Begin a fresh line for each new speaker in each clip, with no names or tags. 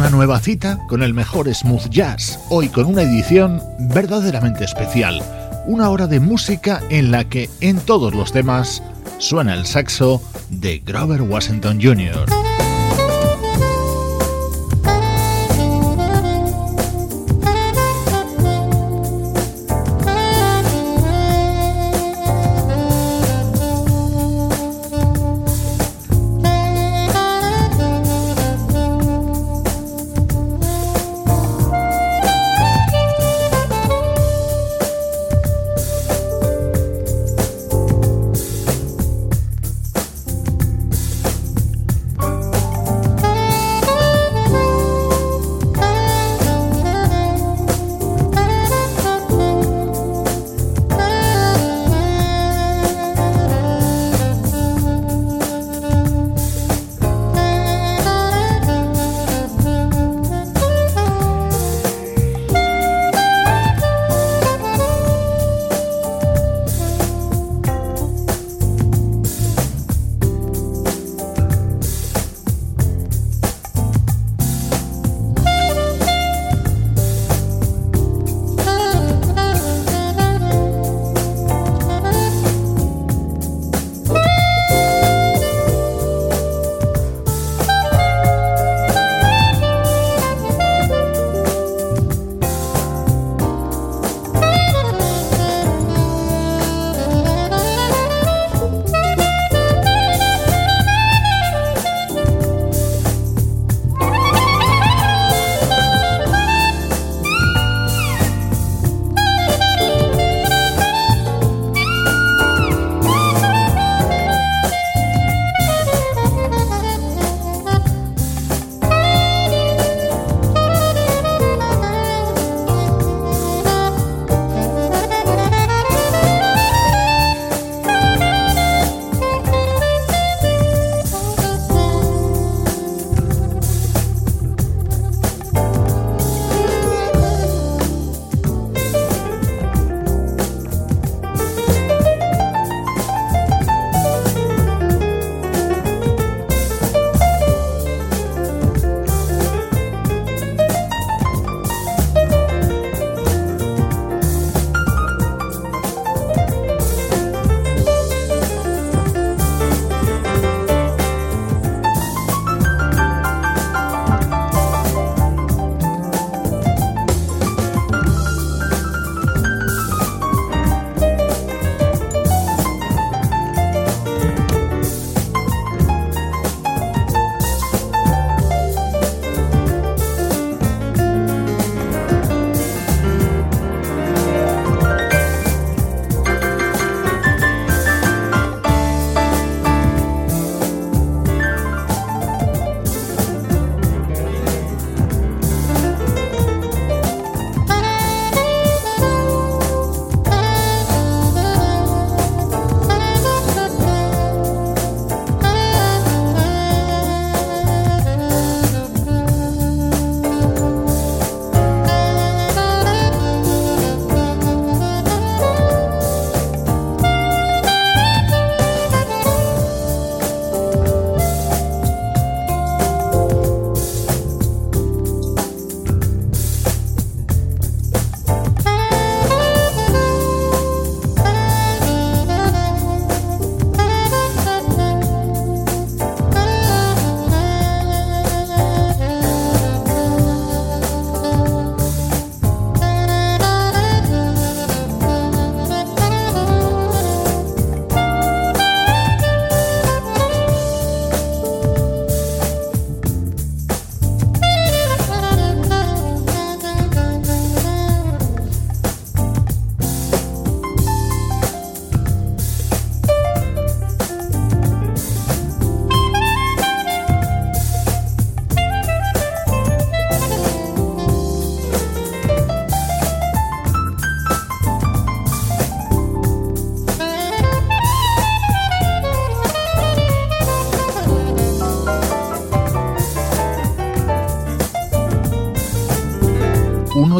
Una nueva cita con el mejor smooth jazz, hoy con una edición verdaderamente especial, una hora de música en la que en todos los temas suena el saxo de Grover Washington Jr.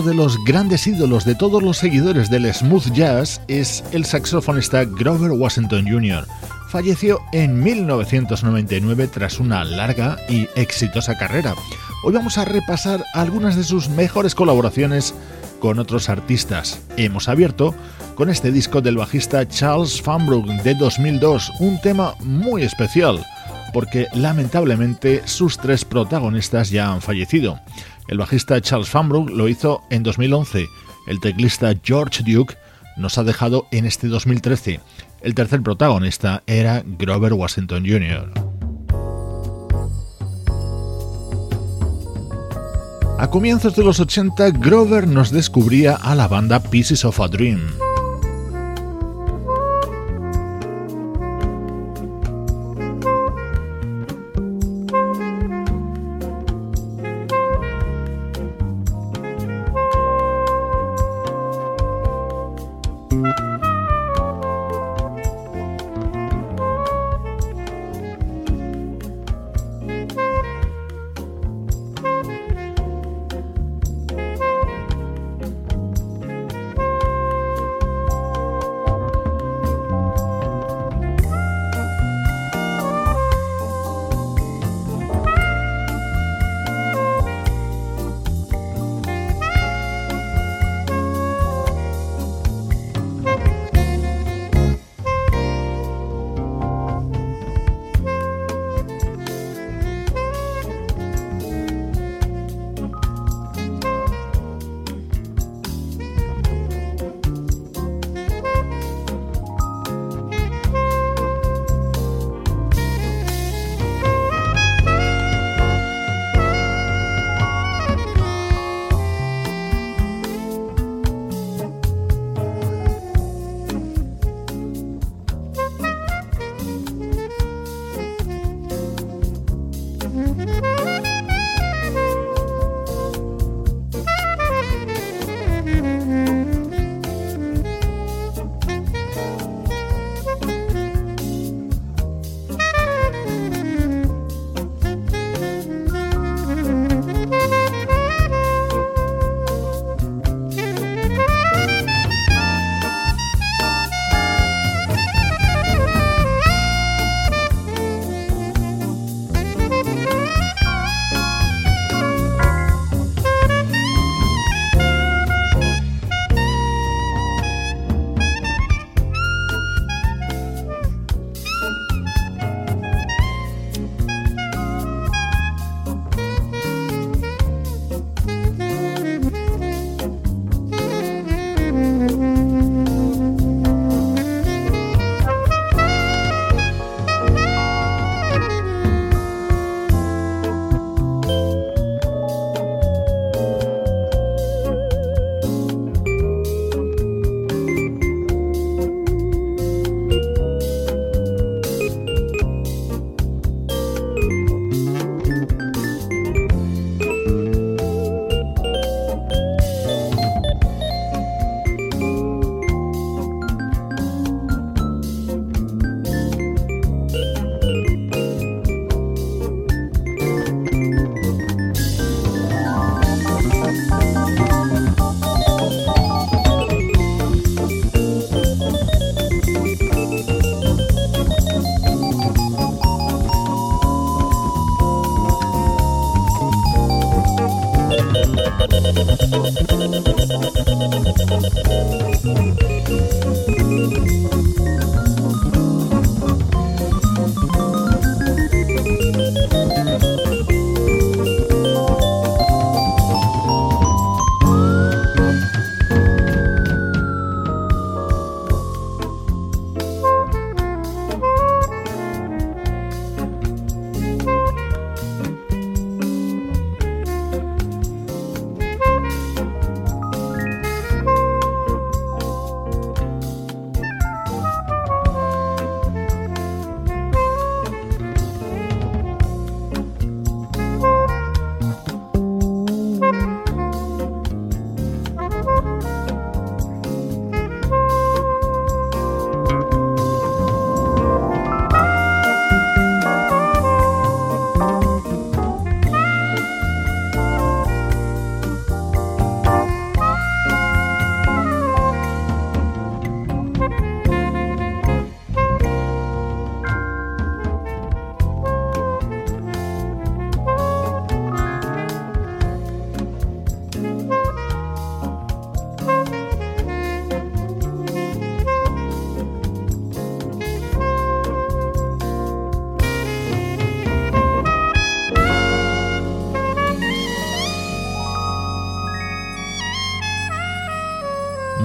uno de los grandes ídolos de todos los seguidores del smooth jazz es el saxofonista Grover Washington Jr. Falleció en 1999 tras una larga y exitosa carrera. Hoy vamos a repasar algunas de sus mejores colaboraciones con otros artistas. Hemos abierto con este disco del bajista Charles Fanbrook de 2002, un tema muy especial porque lamentablemente sus tres protagonistas ya han fallecido. El bajista Charles Fanbrook lo hizo en 2011, el teclista George Duke nos ha dejado en este 2013. El tercer protagonista era Grover Washington Jr. A comienzos de los 80, Grover nos descubría a la banda Pieces of a Dream.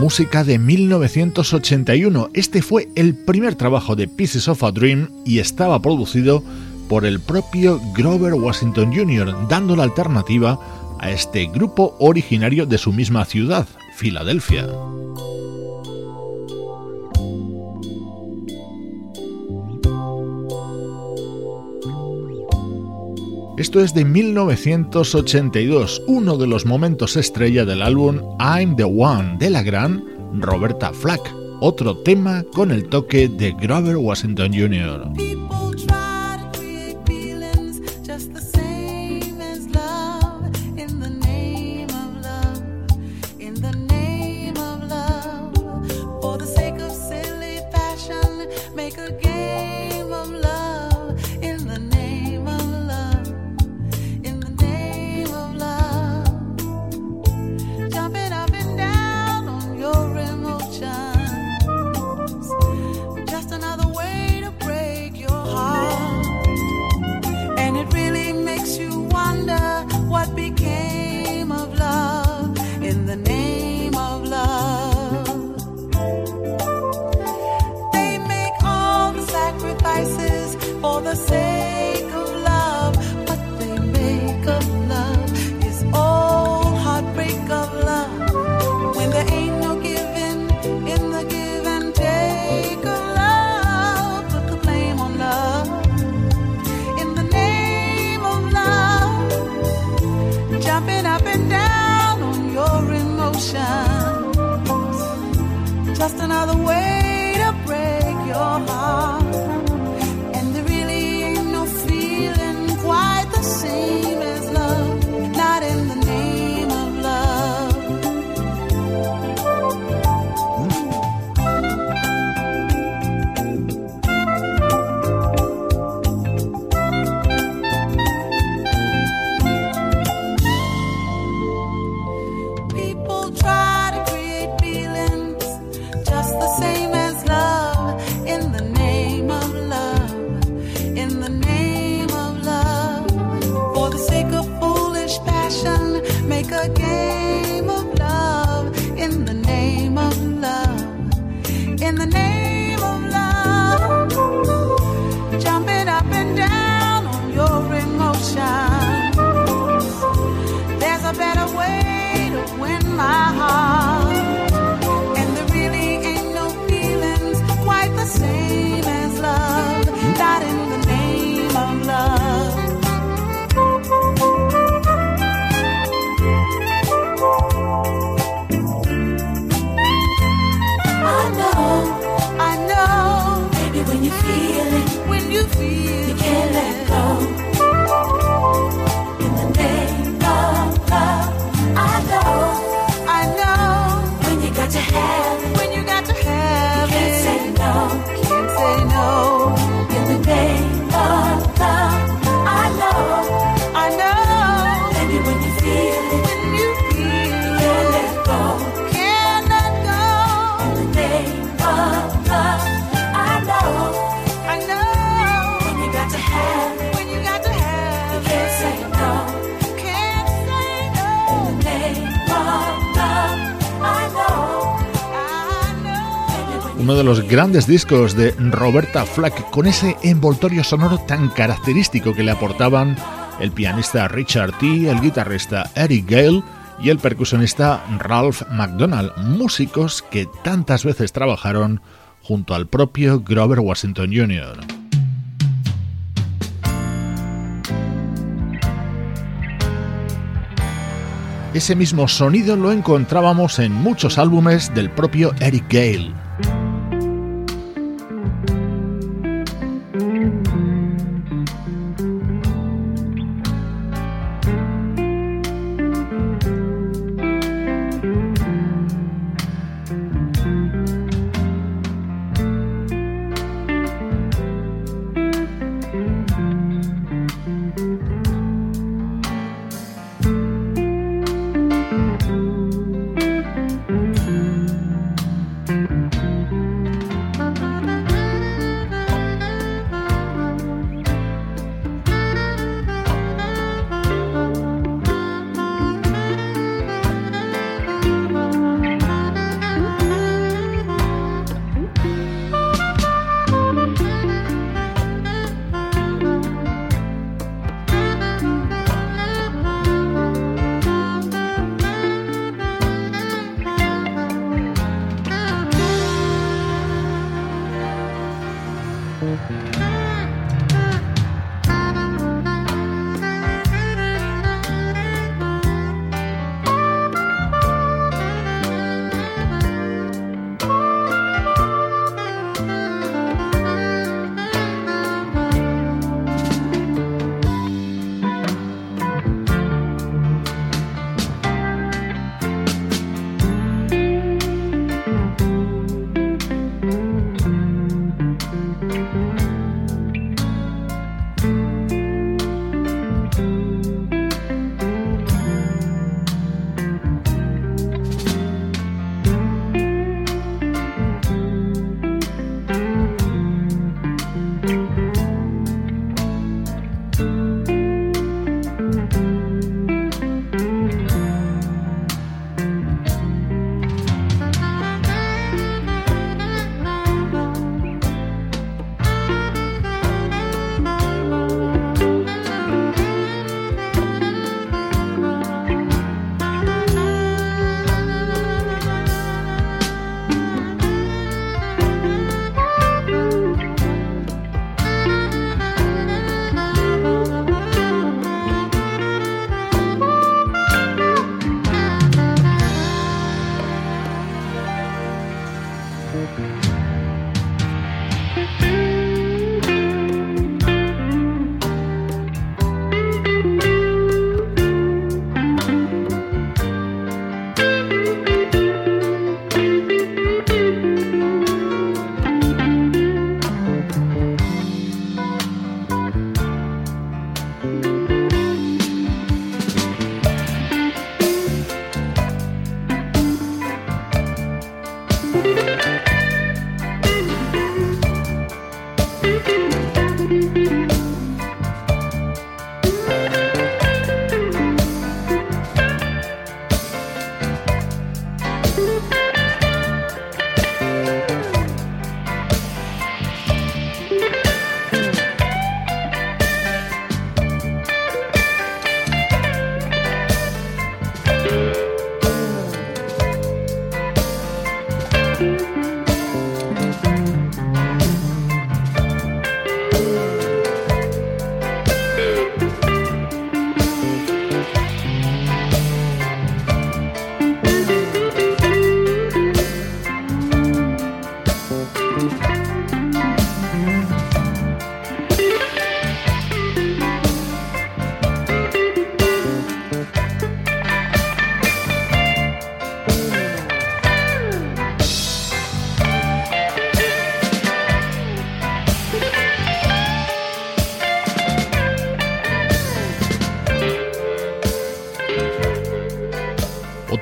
Música de 1981. Este fue el primer trabajo de Pieces of a Dream y estaba producido por el propio Grover Washington Jr., dando la alternativa a este grupo originario de su misma ciudad, Filadelfia. Esto es de 1982, uno de los momentos estrella del álbum I'm the One de la gran Roberta Flack, otro tema con el toque de Grover Washington Jr. the way uno de los grandes discos de Roberta Flack, con ese envoltorio sonoro tan característico que le aportaban el pianista Richard T., el guitarrista Eric Gale y el percusionista Ralph McDonald, músicos que tantas veces trabajaron junto al propio Grover Washington Jr. Ese mismo sonido lo encontrábamos en muchos álbumes del propio Eric Gale.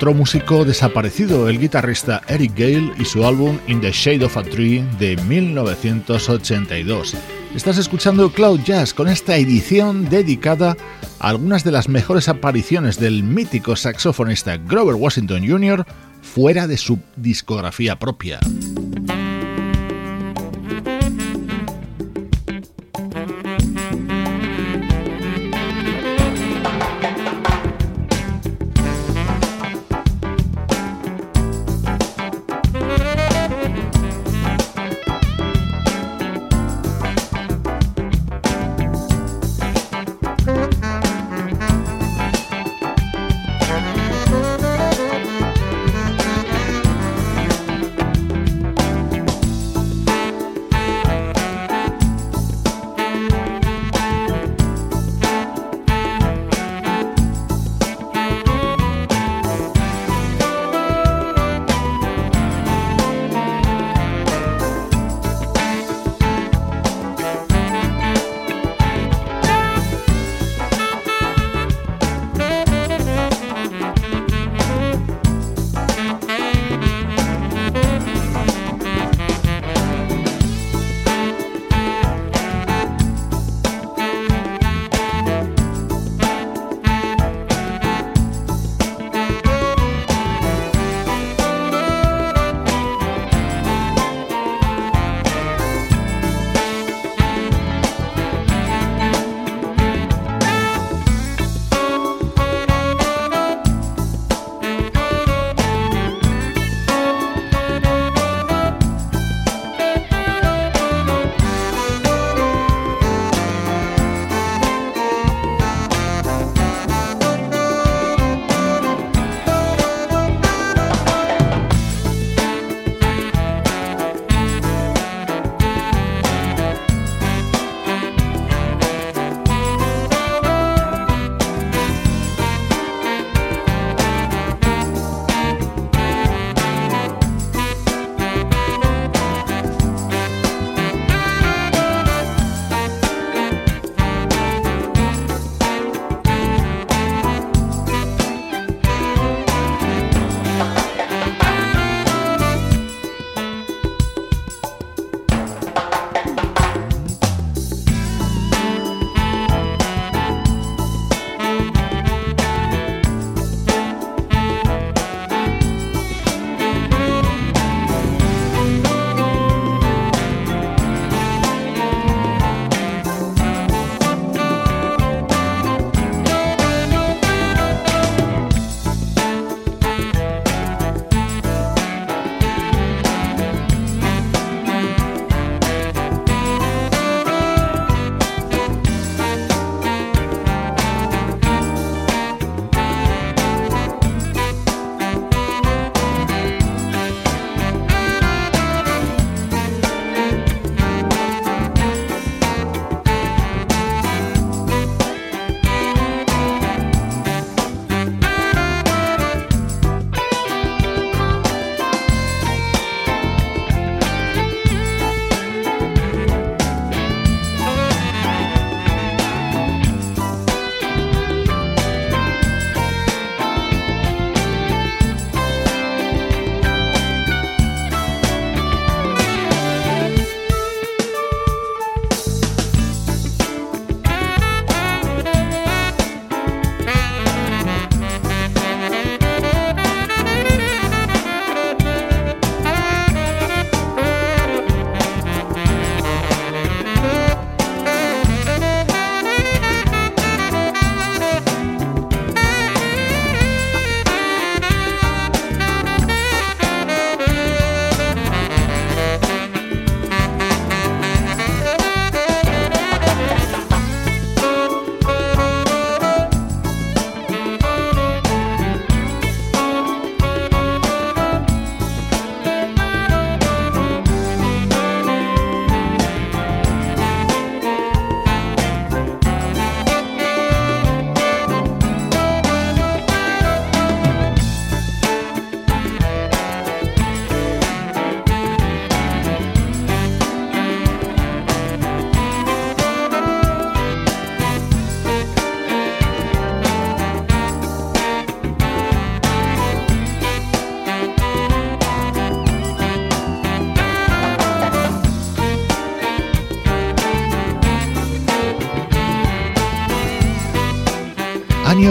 Otro músico desaparecido, el guitarrista Eric Gale y su álbum In the Shade of a Tree de 1982. Estás escuchando Cloud Jazz con esta edición dedicada a algunas de las mejores apariciones del mítico saxofonista Grover Washington Jr. fuera de su discografía propia.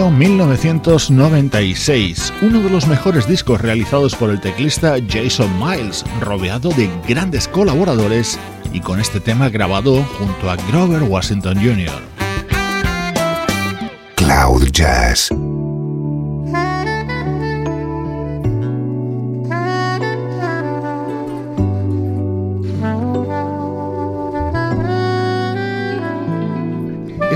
Año 1996, uno de los mejores discos realizados por el teclista Jason Miles, rodeado de grandes colaboradores y con este tema grabado junto a Grover Washington Jr.
Cloud Jazz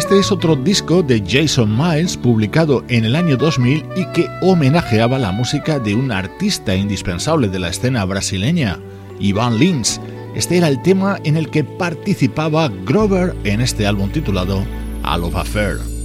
Este es otro disco de Jason Miles publicado en el año 2000 y que homenajeaba la música de un artista indispensable de la escena brasileña, Ivan Lins. Este era el tema en el que participaba Grover en este álbum titulado A Love Affair.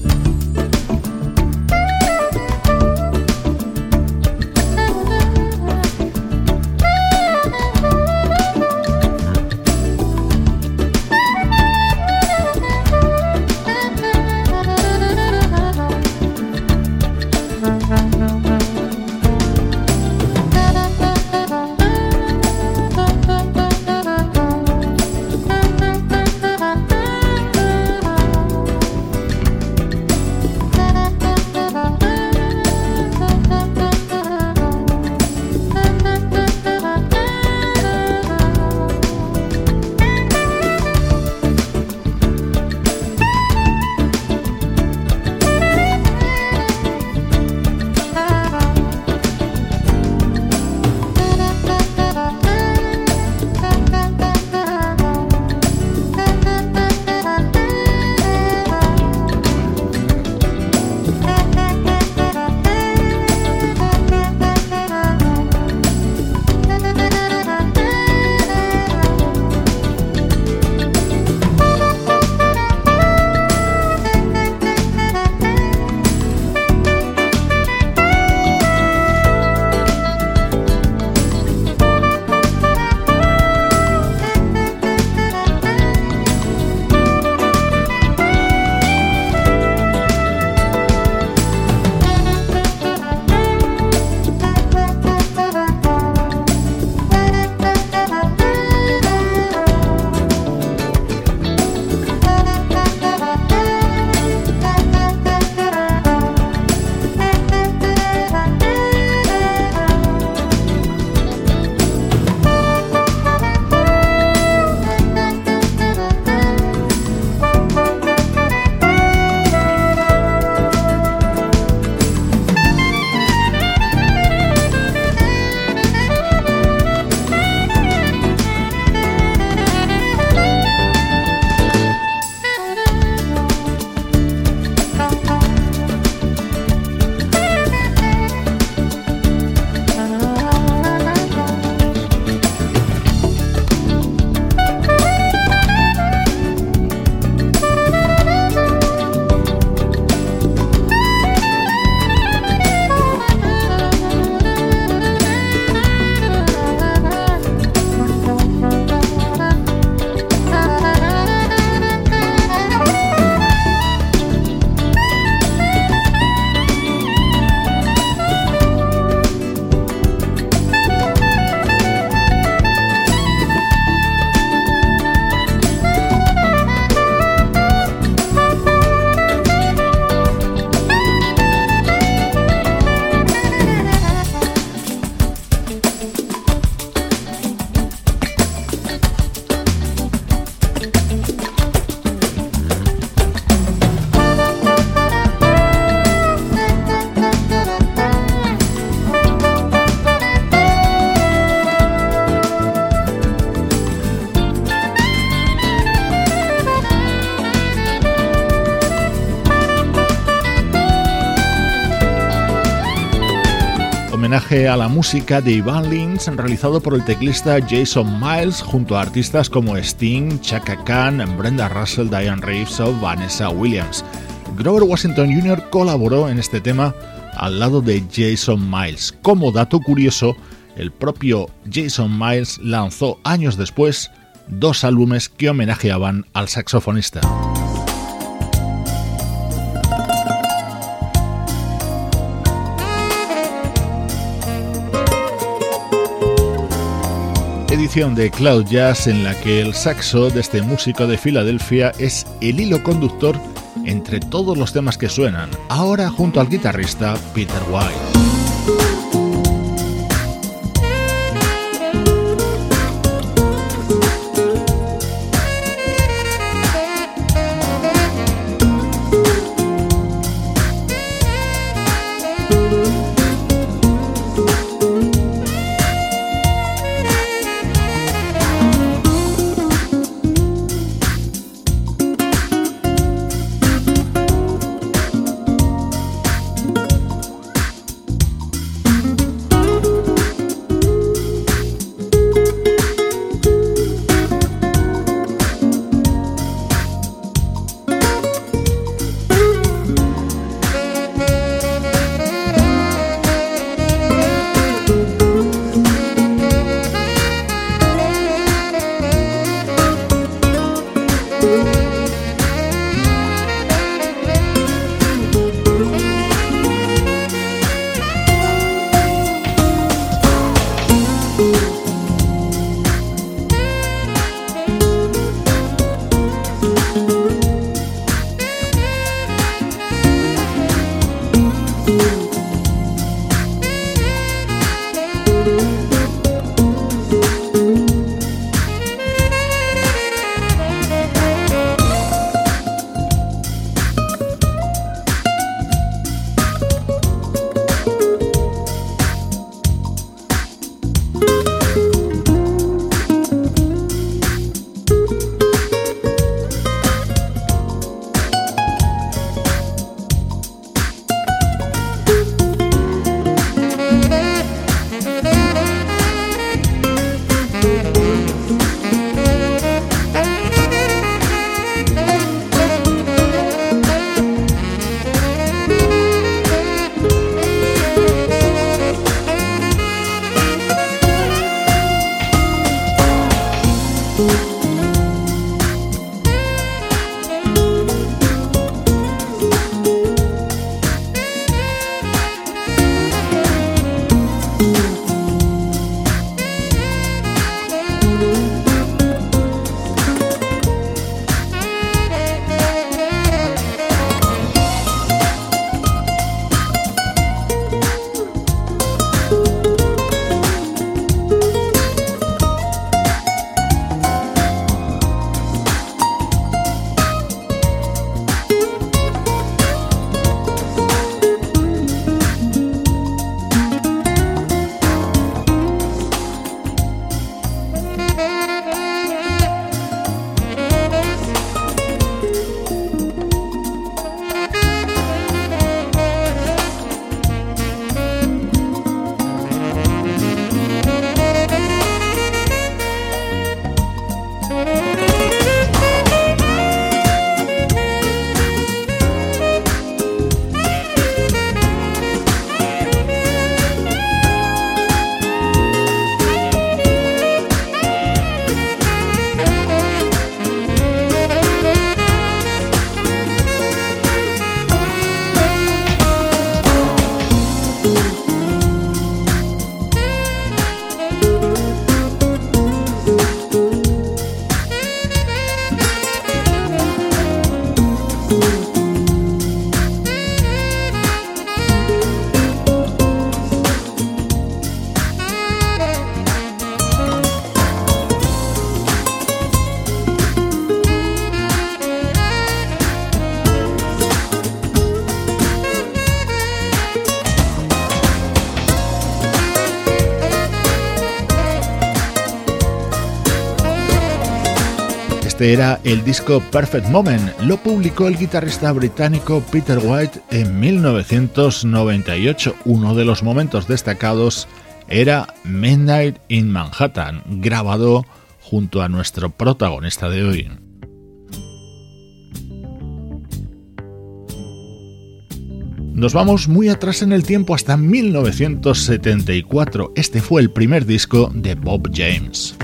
A la música de Ivan Lins realizado por el teclista Jason Miles junto a artistas como Sting, Chaka Khan, Brenda Russell, Diane Reeves o Vanessa Williams. Grover Washington Jr. colaboró en este tema al lado de Jason Miles. Como dato curioso, el propio Jason Miles lanzó años después dos álbumes que homenajeaban al saxofonista. De Cloud Jazz en la que el saxo de este músico de Filadelfia es el hilo conductor entre todos los temas que suenan, ahora junto al guitarrista Peter White. Este era el disco Perfect Moment. Lo publicó el guitarrista británico Peter White en 1998. Uno de los momentos destacados era Midnight in Manhattan, grabado junto a nuestro protagonista de hoy. Nos vamos muy atrás en el tiempo hasta 1974. Este fue el primer disco de Bob James.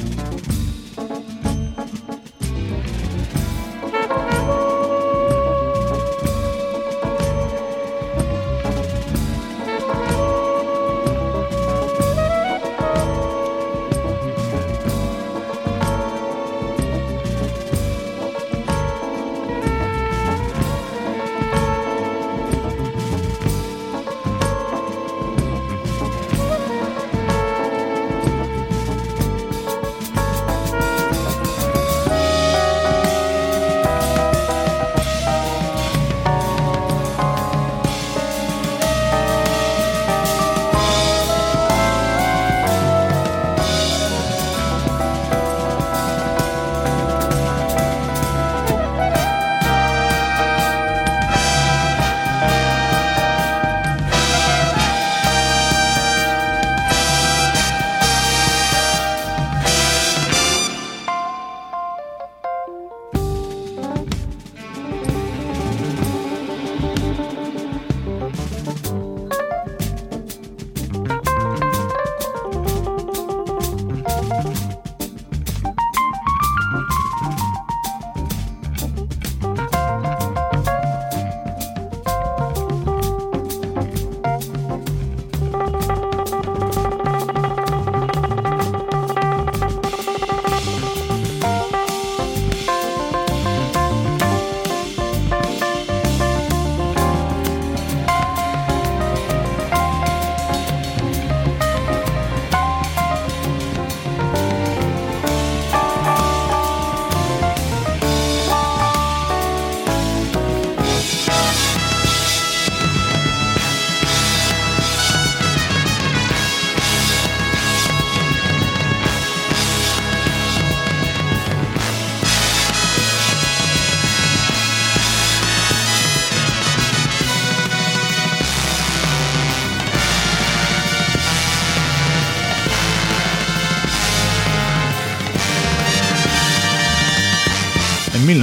Música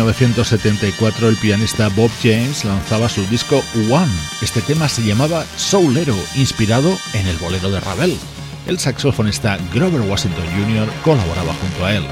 1974 el pianista Bob James lanzaba su disco One. Este tema se llamaba Soulero, inspirado en el bolero de Ravel. El saxofonista Grover Washington Jr. colaboraba junto a él.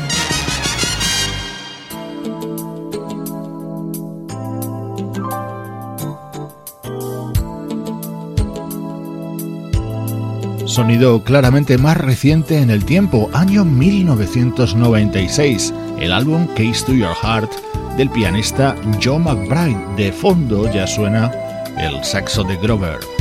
Sonido claramente más reciente en el tiempo, año 1996, el álbum Case to Your Heart del pianista Joe McBride. De fondo ya suena el saxo de Grover.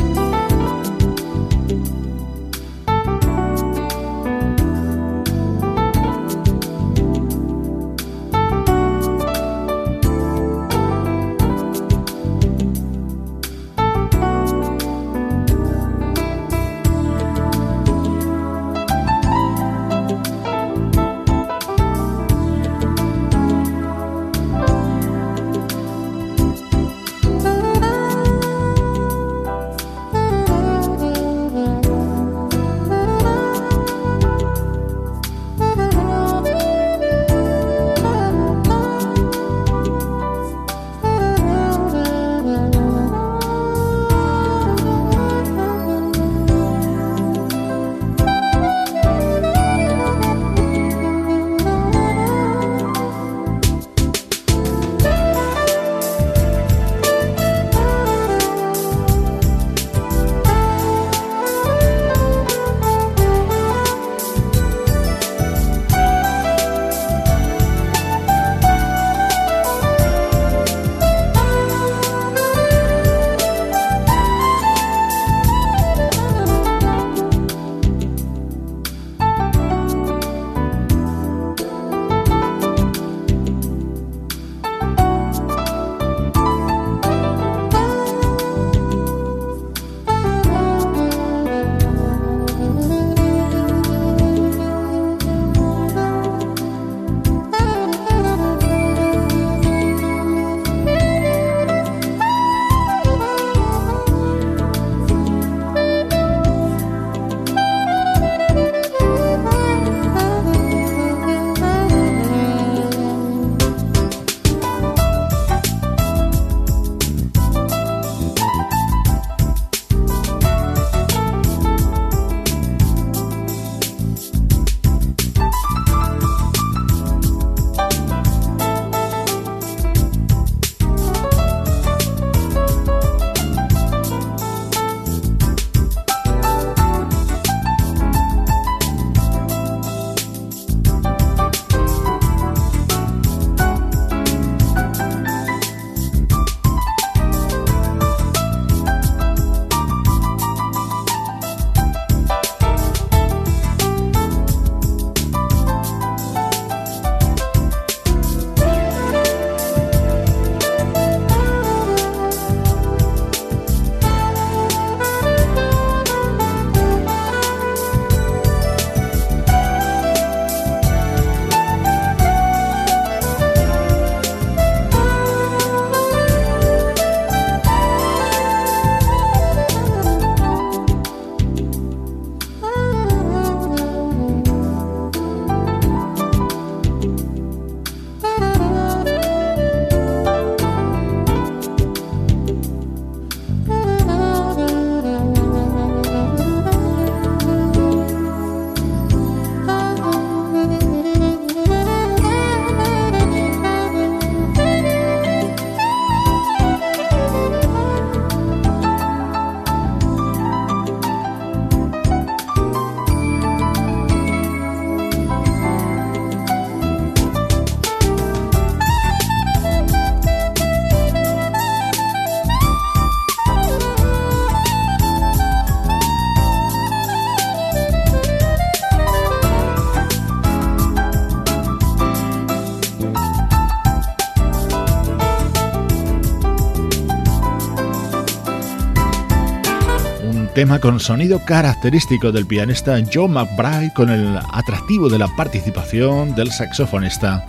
Con sonido característico del pianista Joe McBride con el atractivo de la participación del saxofonista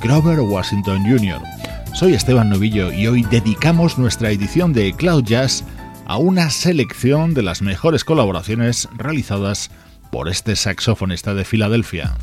Grover Washington Jr. Soy Esteban Novillo y hoy dedicamos nuestra edición de Cloud Jazz a una selección de las mejores colaboraciones realizadas por este saxofonista de Filadelfia.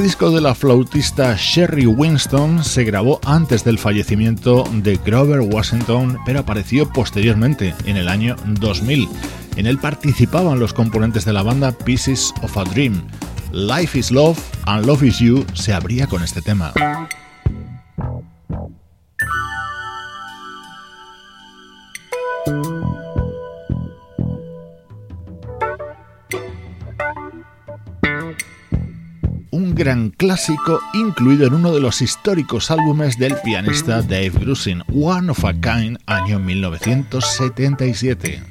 Este disco de la flautista Sherry Winston se grabó antes del fallecimiento de Grover Washington, pero apareció posteriormente, en el año 2000. En él participaban los componentes de la banda Pieces of a Dream. Life is Love and Love is You se abría con este tema. Gran clásico incluido en uno de los históricos álbumes del pianista Dave Grusin, One of a Kind, año 1977.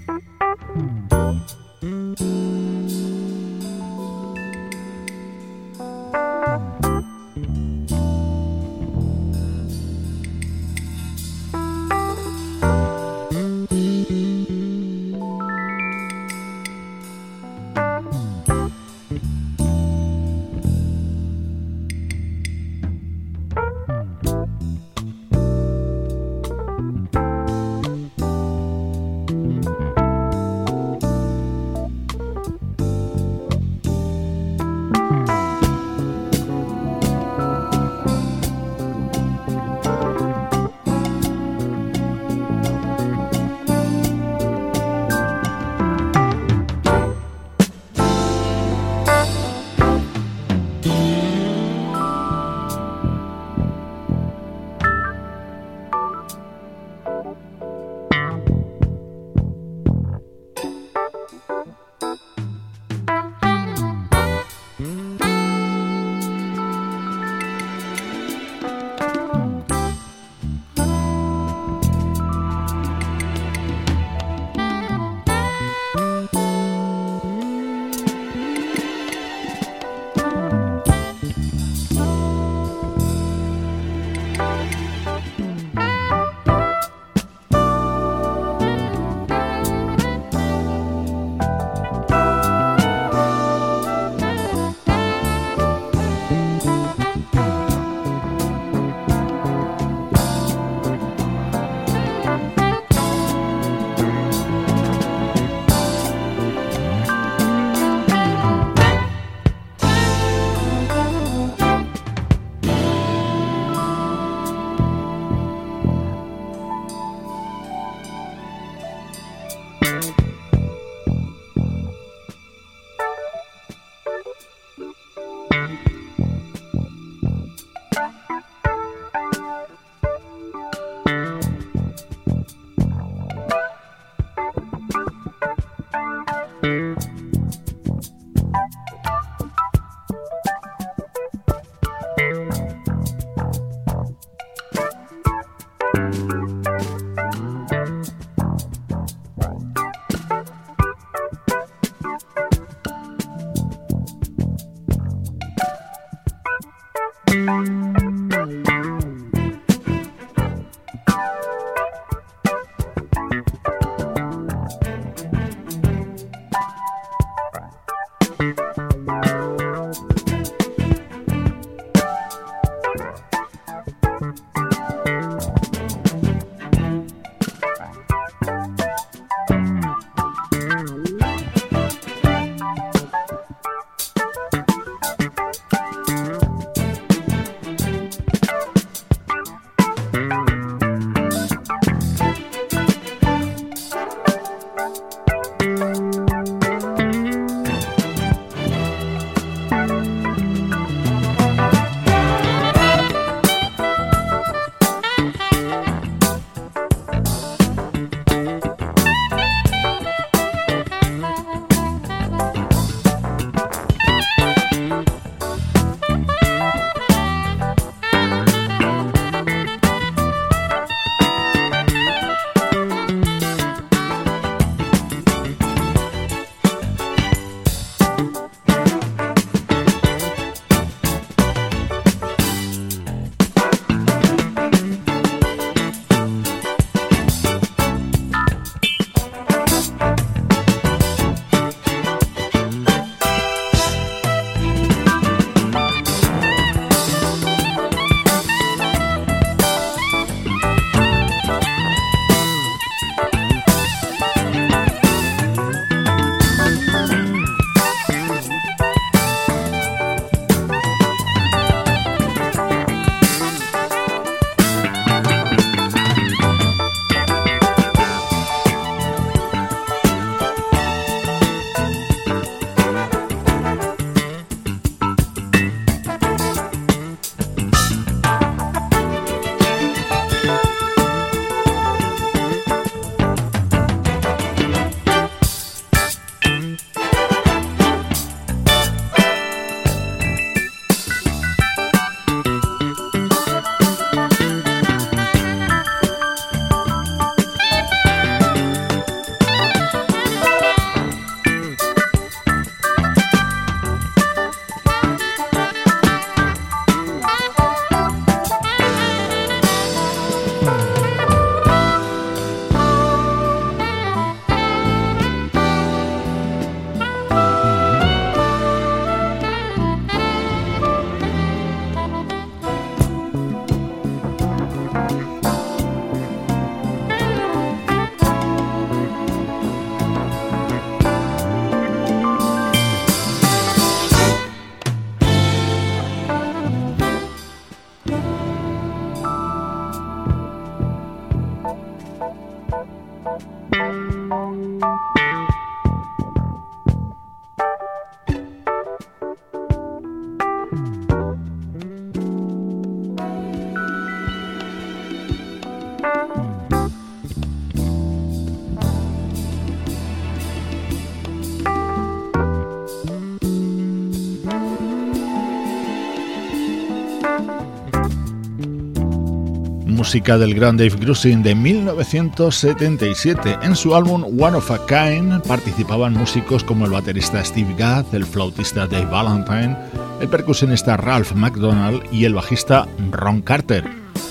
Música del gran Dave Grusin de 1977. En su álbum One of a Kind participaban músicos como el baterista Steve Gadd, el flautista Dave Valentine, el percusionista Ralph McDonald y el bajista Ron Carter.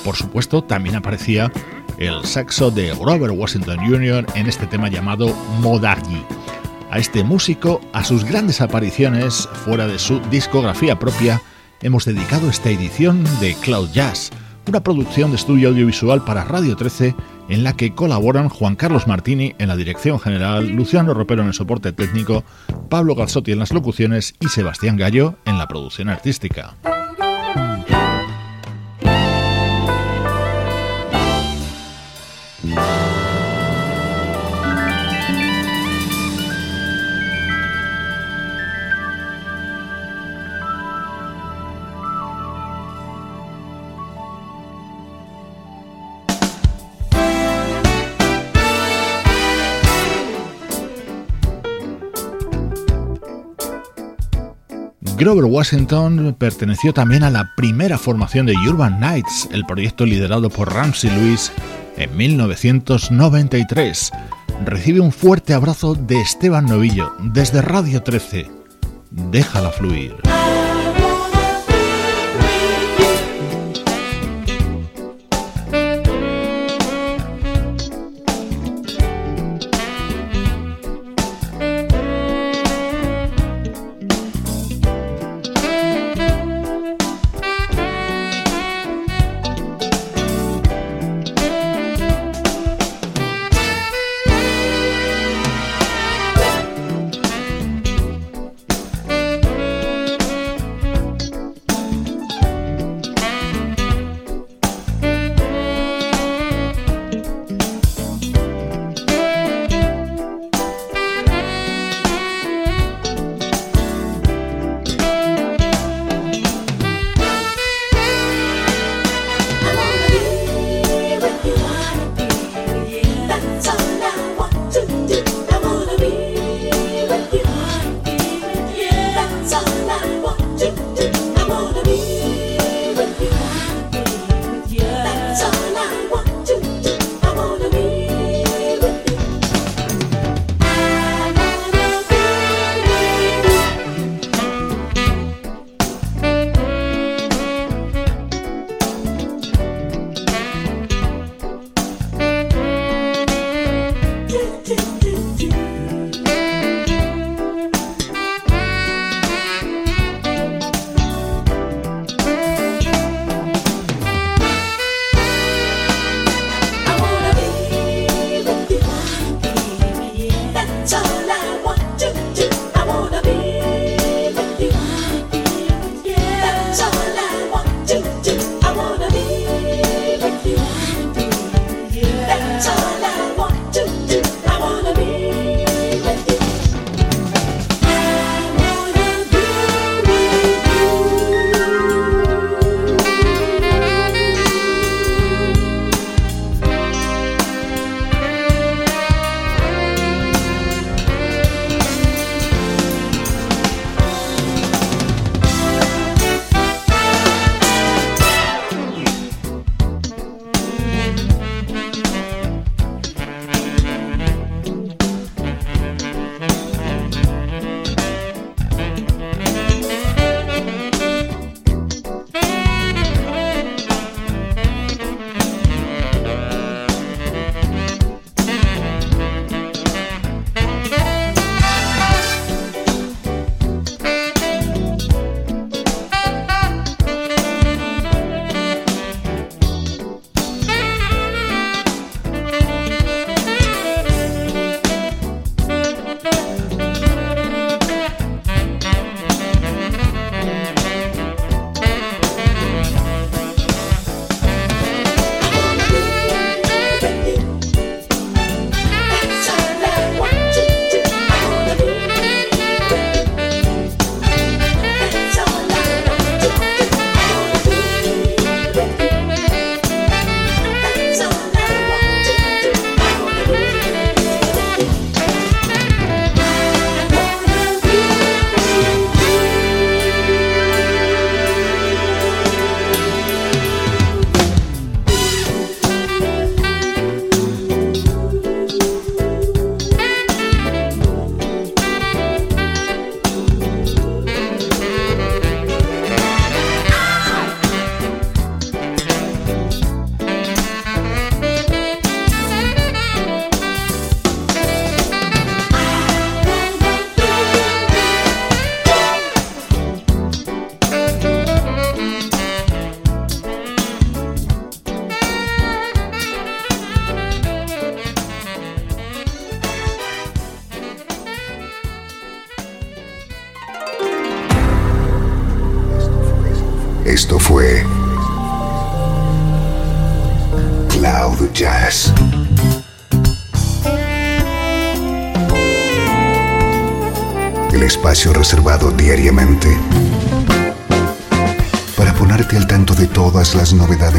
Por supuesto, también aparecía el saxo de Robert Washington Jr. en este tema llamado Modagi. A este músico, a sus grandes apariciones fuera de su discografía propia, hemos dedicado esta edición de Cloud Jazz, una producción de estudio audiovisual para Radio 13 en la que colaboran Juan Carlos Martini en la dirección general, Luciano Ropero en el soporte técnico, Pablo Gazzotti en las locuciones y Sebastián Gallo en la producción artística. Grover Washington perteneció también a la primera formación de Urban Nights, el proyecto liderado por Ramsey Lewis en 1993. Recibe un fuerte abrazo de Esteban Novillo desde Radio 13. Déjala fluir.